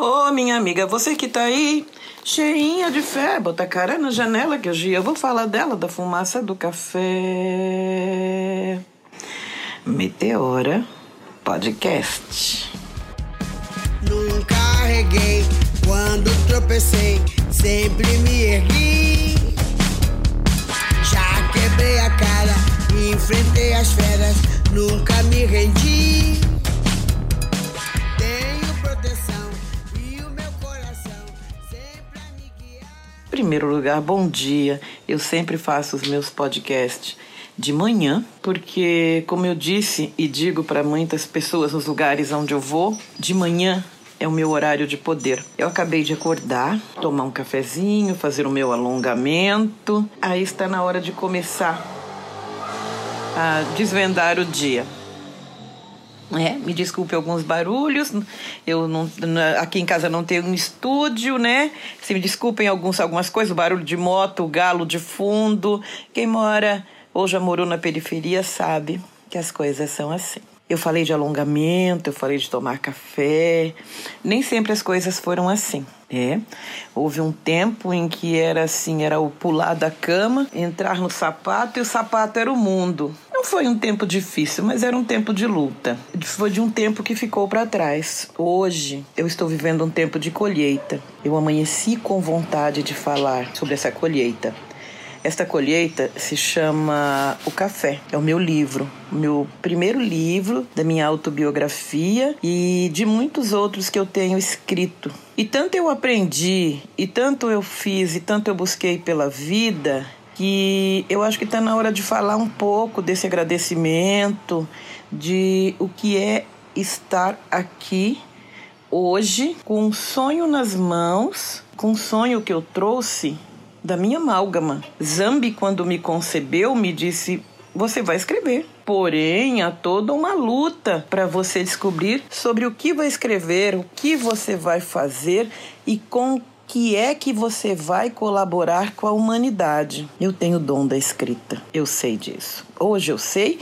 Ô, minha amiga, você que tá aí, cheinha de fé, bota a cara na janela que hoje eu vou falar dela, da fumaça do café. Meteora Podcast. Nunca arreguei quando tropecei, sempre me ergui. Já quebrei a cara, enfrentei as feras, nunca me rendi. Primeiro lugar, bom dia. Eu sempre faço os meus podcasts de manhã, porque, como eu disse e digo para muitas pessoas nos lugares onde eu vou, de manhã é o meu horário de poder. Eu acabei de acordar, tomar um cafezinho, fazer o meu alongamento. Aí está na hora de começar a desvendar o dia. É, me desculpe alguns barulhos. Eu não, aqui em casa não tenho um estúdio, né? Se me desculpem alguns, algumas coisas, barulho de moto, galo de fundo. Quem mora ou já morou na periferia sabe que as coisas são assim. Eu falei de alongamento, eu falei de tomar café. Nem sempre as coisas foram assim. É, houve um tempo em que era assim, era o pular da cama, entrar no sapato e o sapato era o mundo. Foi um tempo difícil, mas era um tempo de luta. Foi de um tempo que ficou para trás. Hoje eu estou vivendo um tempo de colheita. Eu amanheci com vontade de falar sobre essa colheita. Esta colheita se chama O Café. É o meu livro, o meu primeiro livro da minha autobiografia e de muitos outros que eu tenho escrito. E tanto eu aprendi, e tanto eu fiz, e tanto eu busquei pela vida, que eu acho que está na hora de falar um pouco desse agradecimento, de o que é estar aqui hoje com um sonho nas mãos, com um sonho que eu trouxe da minha amálgama. Zambi, quando me concebeu, me disse: Você vai escrever. Porém, há toda uma luta para você descobrir sobre o que vai escrever, o que você vai fazer e com que é que você vai colaborar com a humanidade. Eu tenho o dom da escrita, eu sei disso. Hoje eu sei.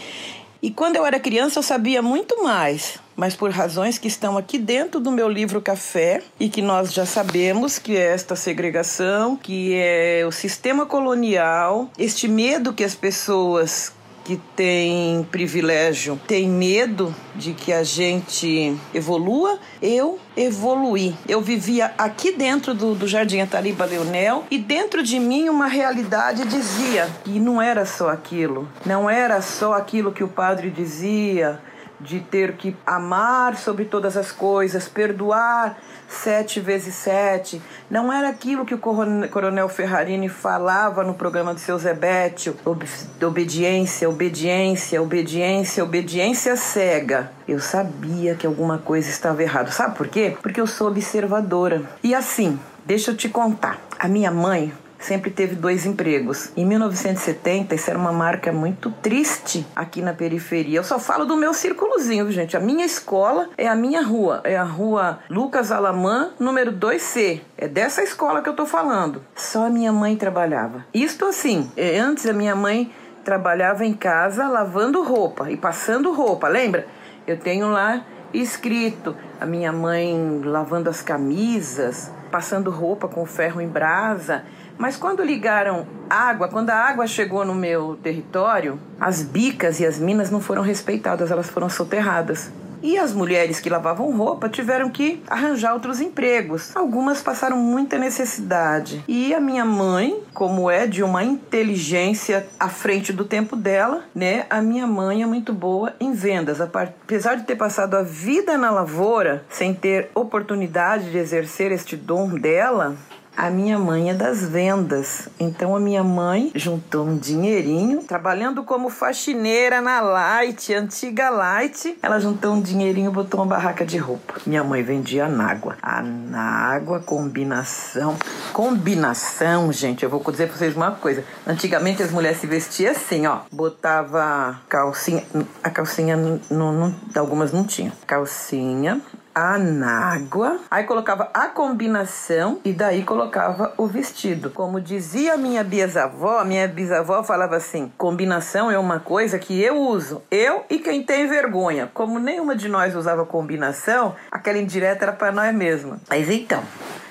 E quando eu era criança eu sabia muito mais, mas por razões que estão aqui dentro do meu livro Café e que nós já sabemos que é esta segregação, que é o sistema colonial, este medo que as pessoas que têm privilégio têm medo de que a gente evolua, eu evoluí. Eu vivia aqui dentro do, do Jardim Ataliba Leonel e dentro de mim uma realidade dizia que não era só aquilo, não era só aquilo que o padre dizia de ter que amar sobre todas as coisas, perdoar sete vezes sete. Não era aquilo que o coron- coronel Ferrarini falava no programa do seu Zebetio, ob- obediência, obediência, obediência, obediência cega. Eu sabia que alguma coisa estava errada. Sabe por quê? Porque eu sou observadora. E assim, deixa eu te contar. A minha mãe sempre teve dois empregos. Em 1970, isso era uma marca muito triste aqui na periferia. Eu só falo do meu círculozinho, gente. A minha escola é a minha rua, é a rua Lucas Alamã, número 2C. É dessa escola que eu tô falando. Só a minha mãe trabalhava. Isto assim, é, antes a minha mãe trabalhava em casa lavando roupa e passando roupa, lembra? Eu tenho lá escrito a minha mãe lavando as camisas, passando roupa com ferro em brasa. Mas quando ligaram água, quando a água chegou no meu território, as bicas e as minas não foram respeitadas, elas foram soterradas. E as mulheres que lavavam roupa tiveram que arranjar outros empregos. Algumas passaram muita necessidade. E a minha mãe, como é de uma inteligência à frente do tempo dela, né? A minha mãe é muito boa em vendas. Apesar de ter passado a vida na lavoura sem ter oportunidade de exercer este dom dela, a minha mãe é das vendas. Então a minha mãe juntou um dinheirinho, trabalhando como faxineira na Light, antiga Light. Ela juntou um dinheirinho e botou uma barraca de roupa. Minha mãe vendia nágua. A nágua, combinação. Combinação, gente, eu vou dizer pra vocês uma coisa. Antigamente as mulheres se vestiam assim, ó. Botava calcinha. A calcinha, não, não, algumas não tinha. Calcinha, anágua, aí colocava a combinação e daí colocava o vestido. Como dizia minha bisavó, minha bisavó falava assim: combinação é uma coisa que eu uso, eu e quem tem vergonha. Como nenhuma de nós usava combinação, aquela indireta era para nós mesma. Mas então,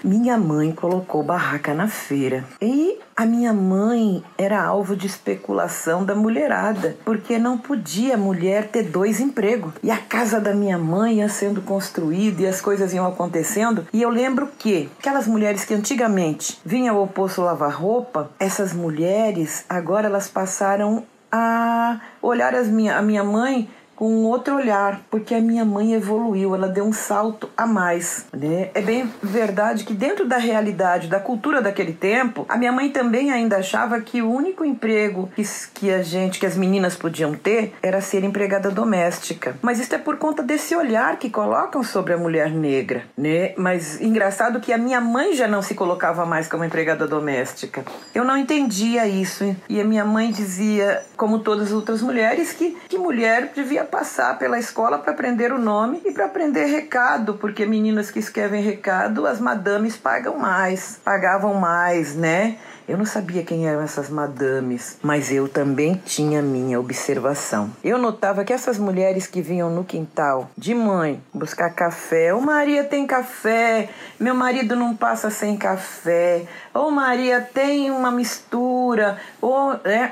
minha mãe colocou barraca na feira e a minha mãe era alvo de especulação da mulherada, porque não podia mulher ter dois empregos. E a casa da minha mãe ia sendo construída e as coisas iam acontecendo. E eu lembro que aquelas mulheres que antigamente vinham ao poço lavar roupa, essas mulheres agora elas passaram a olhar as minha, a minha mãe com outro olhar, porque a minha mãe evoluiu, ela deu um salto a mais. Né? É bem verdade que dentro da realidade, da cultura daquele tempo, a minha mãe também ainda achava que o único emprego que a gente, que as meninas podiam ter, era ser empregada doméstica. Mas isso é por conta desse olhar que colocam sobre a mulher negra, né? Mas engraçado que a minha mãe já não se colocava mais como empregada doméstica. Eu não entendia isso e a minha mãe dizia, como todas as outras mulheres, que, que mulher devia passar pela escola para aprender o nome e para aprender recado, porque meninas que escrevem recado, as madames pagam mais, pagavam mais, né? Eu não sabia quem eram essas madames, mas eu também tinha minha observação. Eu notava que essas mulheres que vinham no quintal de mãe buscar café, ô Maria tem café, meu marido não passa sem café, ô Maria tem uma mistura, ou é.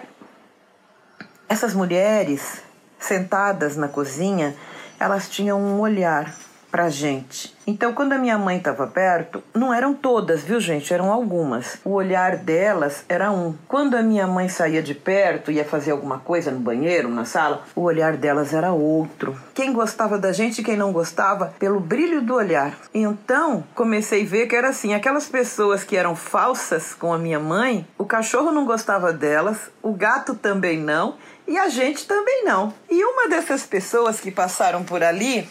Essas mulheres sentadas na cozinha, elas tinham um olhar pra gente. Então, quando a minha mãe estava perto, não eram todas, viu, gente? Eram algumas. O olhar delas era um. Quando a minha mãe saía de perto, ia fazer alguma coisa no banheiro, na sala, o olhar delas era outro. Quem gostava da gente e quem não gostava, pelo brilho do olhar. Então, comecei a ver que era assim: aquelas pessoas que eram falsas com a minha mãe, o cachorro não gostava delas, o gato também não, e a gente também não. E uma dessas pessoas que passaram por ali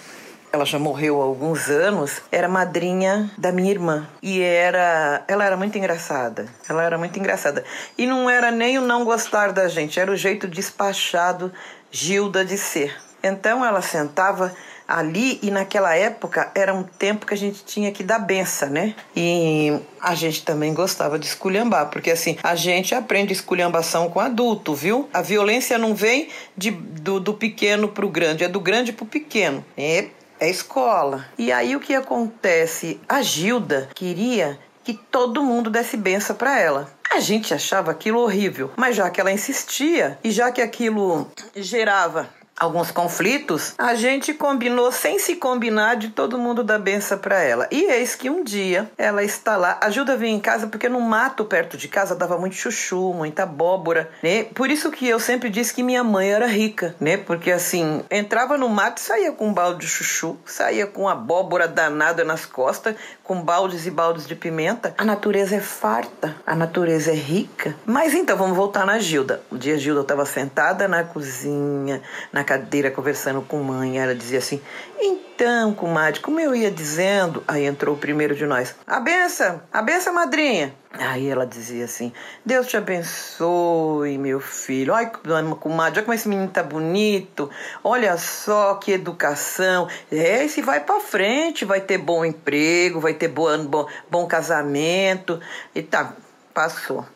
ela já morreu há alguns anos, era madrinha da minha irmã. E era, ela era muito engraçada. Ela era muito engraçada. E não era nem o não gostar da gente, era o jeito despachado Gilda de ser. Então ela sentava ali e naquela época era um tempo que a gente tinha que dar benção, né? E a gente também gostava de esculhambar, porque assim, a gente aprende esculhambação com adulto, viu? A violência não vem de, do, do pequeno pro grande, é do grande pro pequeno. É, é escola. E aí o que acontece? A Gilda queria que todo mundo desse benção para ela. A gente achava aquilo horrível, mas já que ela insistia e já que aquilo gerava alguns conflitos, a gente combinou sem se combinar de todo mundo dar benção para ela. E eis que um dia ela está lá, ajuda a vir em casa porque no mato perto de casa dava muito chuchu, muita abóbora, né? Por isso que eu sempre disse que minha mãe era rica, né? Porque assim, entrava no mato saía com um balde de chuchu, saía com abóbora danada nas costas, com baldes e baldes de pimenta. A natureza é farta, a natureza é rica. Mas então, vamos voltar na Gilda. Um dia a Gilda estava sentada na cozinha, na cadeira, conversando com mãe. Ela dizia assim: Então, comadre, como eu ia dizendo. Aí entrou o primeiro de nós: A benção, a benção, madrinha. Aí ela dizia assim: Deus te abençoe, meu filho. Olha, comadre, olha como esse menino tá bonito. Olha só que educação. É, esse vai para frente, vai ter bom emprego, vai ter bom, bom, bom casamento. E tá, passou.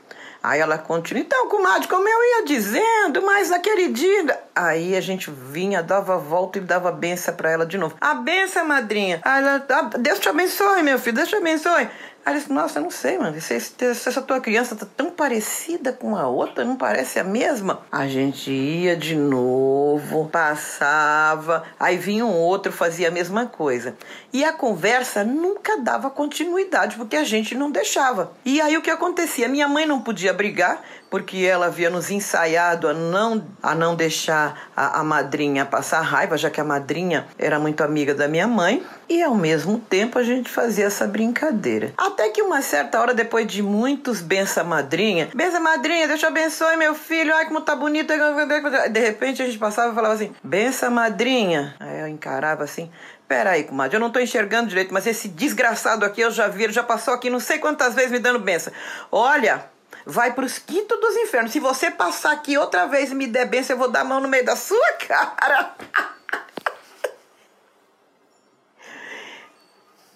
Aí ela continua, então, comadre, como eu ia dizendo, mas naquele dia. Aí a gente vinha, dava volta e dava benção para ela de novo. A benção, madrinha. Aí ela, ah, Deus te abençoe, meu filho, Deus te abençoe. Aí ele disse, nossa, eu não sei, mano. Se, se, se, essa tua criança tá tão parecida com a outra, não parece a mesma? A gente ia de novo, passava, aí vinha um outro, fazia a mesma coisa. E a conversa nunca dava continuidade, porque a gente não deixava. E aí o que acontecia? Minha mãe não podia brigar, porque ela havia nos ensaiado a não, a não deixar a, a madrinha passar raiva, já que a madrinha era muito amiga da minha mãe, e ao mesmo tempo a gente fazia essa brincadeira. Até que uma certa hora, depois de muitos bença madrinha, bença madrinha, Deus te abençoe, meu filho, ai como tá bonito. De repente a gente passava e falava assim, bença madrinha. Aí eu encarava assim, Peraí, comadre, eu não tô enxergando direito, mas esse desgraçado aqui eu já vi, ele já passou aqui não sei quantas vezes me dando benção. Olha, vai para os quintos dos infernos. Se você passar aqui outra vez e me der benção, eu vou dar a mão no meio da sua cara.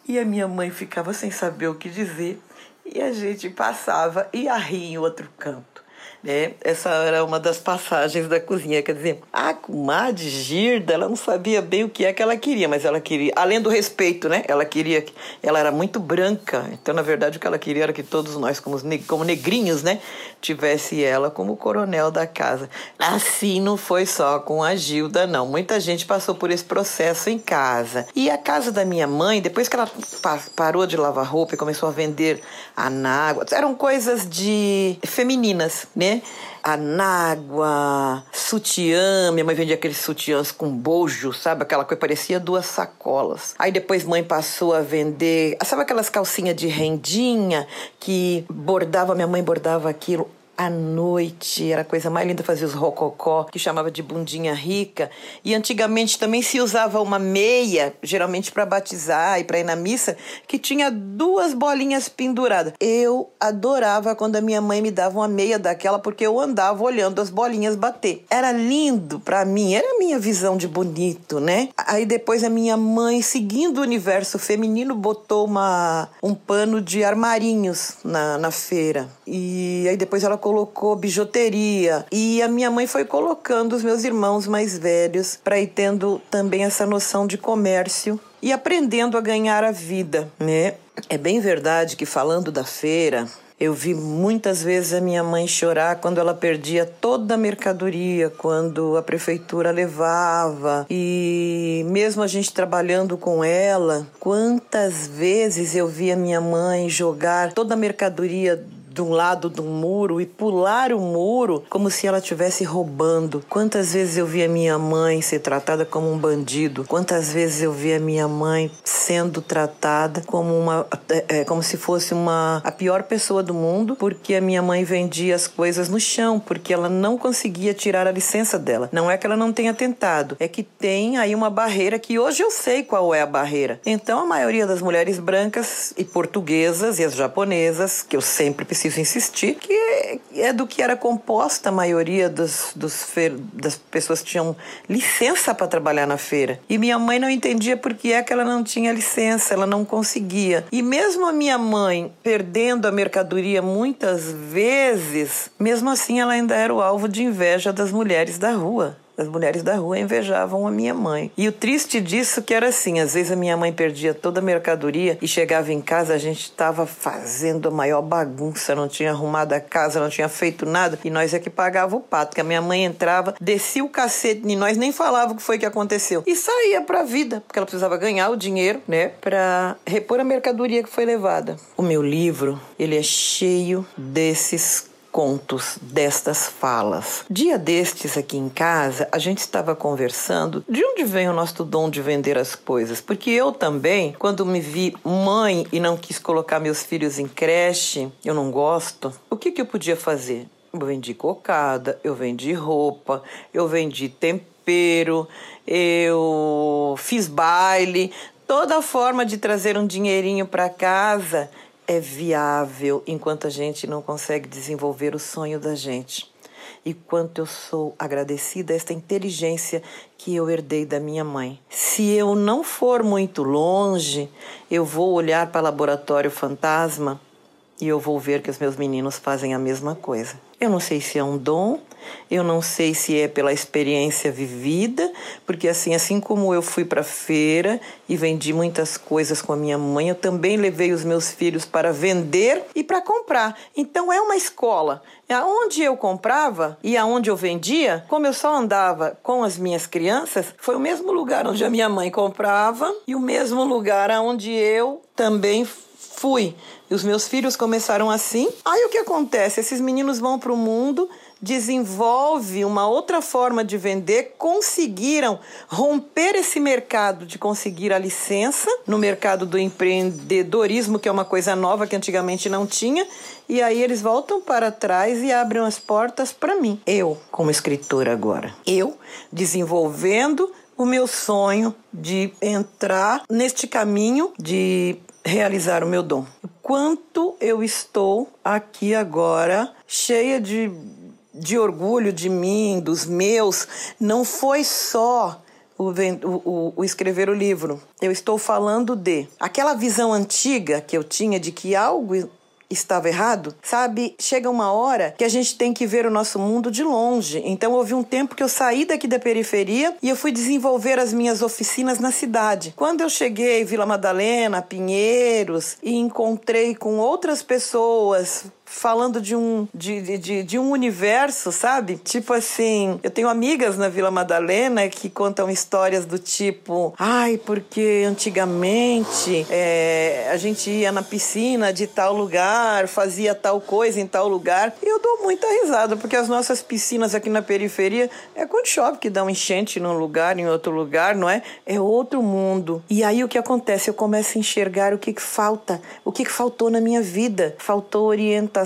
E a minha mãe ficava sem saber o que dizer. E a gente passava e ia rir em outro canto. Né? Essa era uma das passagens da cozinha. Quer dizer, a comadre Girda, ela não sabia bem o que é que ela queria, mas ela queria, além do respeito, né? Ela queria, ela era muito branca, então na verdade o que ela queria era que todos nós, como, como negrinhos, né? Tivesse ela como coronel da casa. Assim não foi só com a Gilda, não. Muita gente passou por esse processo em casa. E a casa da minha mãe, depois que ela parou de lavar roupa e começou a vender anágua, eram coisas de femininas, né? Anágua, sutiã. Minha mãe vendia aqueles sutiãs com bojo, sabe? Aquela coisa parecia duas sacolas. Aí depois mãe passou a vender, sabe aquelas calcinhas de rendinha que bordava, minha mãe bordava aquilo à noite, era a coisa mais linda fazer os rococó, que chamava de bundinha rica. E antigamente também se usava uma meia, geralmente para batizar e para ir na missa, que tinha duas bolinhas penduradas. Eu adorava quando a minha mãe me dava uma meia daquela, porque eu andava olhando as bolinhas bater. Era lindo para mim, era a minha visão de bonito, né? Aí depois a minha mãe, seguindo o universo feminino, botou uma, um pano de armarinhos na, na feira. E aí depois ela colocou colocou bijuteria. E a minha mãe foi colocando os meus irmãos mais velhos para ir tendo também essa noção de comércio e aprendendo a ganhar a vida, né? É bem verdade que falando da feira, eu vi muitas vezes a minha mãe chorar quando ela perdia toda a mercadoria, quando a prefeitura levava. E mesmo a gente trabalhando com ela, quantas vezes eu vi a minha mãe jogar toda a mercadoria de um lado do muro e pular o muro como se ela estivesse roubando. Quantas vezes eu vi a minha mãe ser tratada como um bandido? Quantas vezes eu vi a minha mãe sendo tratada como uma é, é, como se fosse uma a pior pessoa do mundo, porque a minha mãe vendia as coisas no chão, porque ela não conseguia tirar a licença dela. Não é que ela não tenha tentado, é que tem aí uma barreira que hoje eu sei qual é a barreira. Então a maioria das mulheres brancas e portuguesas e as japonesas, que eu sempre preciso insistir, que é do que era composta a maioria dos, dos das pessoas que tinham licença para trabalhar na feira. E minha mãe não entendia por que é que ela não tinha licença, ela não conseguia. E mesmo a minha mãe perdendo a mercadoria muitas vezes, mesmo assim ela ainda era o alvo de inveja das mulheres da rua. As mulheres da rua invejavam a minha mãe. E o triste disso que era assim, às vezes a minha mãe perdia toda a mercadoria e chegava em casa, a gente estava fazendo a maior bagunça, não tinha arrumado a casa, não tinha feito nada, e nós é que pagava o pato, que a minha mãe entrava, descia o cacete em nós, nem falava o que foi que aconteceu. E saía pra vida, porque ela precisava ganhar o dinheiro, né, para repor a mercadoria que foi levada. O meu livro, ele é cheio desses contos destas falas. Dia destes aqui em casa, a gente estava conversando de onde vem o nosso dom de vender as coisas, porque eu também, quando me vi mãe e não quis colocar meus filhos em creche, eu não gosto. O que que eu podia fazer? Eu vendi cocada, eu vendi roupa, eu vendi tempero, eu fiz baile, toda forma de trazer um dinheirinho para casa é viável enquanto a gente não consegue desenvolver o sonho da gente. E quanto eu sou agradecida a esta inteligência que eu herdei da minha mãe. Se eu não for muito longe, eu vou olhar para o laboratório fantasma e eu vou ver que os meus meninos fazem a mesma coisa. Eu não sei se é um dom, eu não sei se é pela experiência vivida, porque assim, assim como eu fui para feira e vendi muitas coisas com a minha mãe, eu também levei os meus filhos para vender e para comprar. Então é uma escola. Aonde eu comprava e aonde eu vendia, como eu só andava com as minhas crianças, foi o mesmo lugar onde a minha mãe comprava e o mesmo lugar onde eu também fui. E os meus filhos começaram assim. Aí o que acontece? Esses meninos vão para o mundo, desenvolve uma outra forma de vender, conseguiram romper esse mercado de conseguir a licença no mercado do empreendedorismo, que é uma coisa nova que antigamente não tinha, e aí eles voltam para trás e abrem as portas para mim. Eu, como escritora agora, eu desenvolvendo o meu sonho de entrar neste caminho de realizar o meu dom. Quanto eu estou aqui agora cheia de, de orgulho de mim, dos meus, não foi só o, o, o, escrever o livro. Eu estou falando de aquela visão antiga que eu tinha de que algo estava errado, sabe? Chega uma hora que a gente tem que ver o nosso mundo de longe. Então houve um tempo que eu saí daqui da periferia e eu fui desenvolver as minhas oficinas na cidade. Quando eu cheguei Vila Madalena, Pinheiros e encontrei com outras pessoas falando de um, de, de, de, um universo, sabe? Tipo assim, eu tenho amigas na Vila Madalena que contam histórias do tipo: ai, porque antigamente é, a gente ia na piscina de tal lugar, fazia tal coisa em tal lugar. E eu dou muita risada, porque as nossas piscinas aqui na periferia é quando chove que dá um enchente num lugar, em outro lugar, não é? É outro mundo. E aí o que acontece? Eu começo a enxergar o que, que falta, o que, que faltou na minha vida. Faltou orientação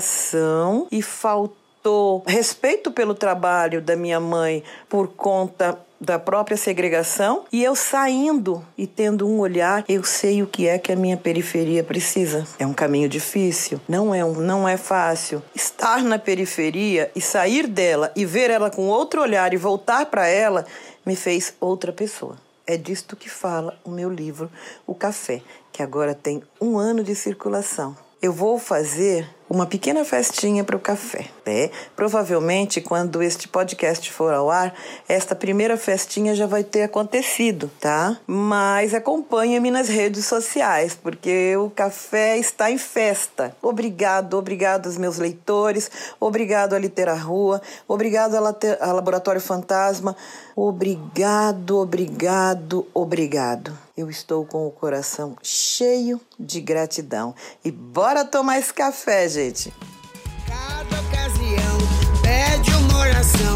e faltou respeito pelo trabalho da minha mãe por conta da própria segregação e eu saindo e tendo um olhar, eu sei o que é que a minha periferia precisa. É um caminho difícil, não é um, não é fácil. Estar na periferia e sair dela e ver ela com outro olhar e voltar para ela me fez outra pessoa. É disto que fala o meu livro, O Café, que agora tem um ano de circulação. Eu vou fazer uma pequena festinha para o café. Né? Provavelmente, quando este podcast for ao ar, esta primeira festinha já vai ter acontecido, tá? Mas acompanhe-me nas redes sociais, porque o café está em festa. Obrigado, obrigado aos meus leitores, obrigado à Litera Rua, obrigado ao Laboratório Fantasma, obrigado, obrigado, obrigado. Eu estou com o coração cheio de gratidão. E bora tomar esse café, gente. Cada ocasião pede uma oração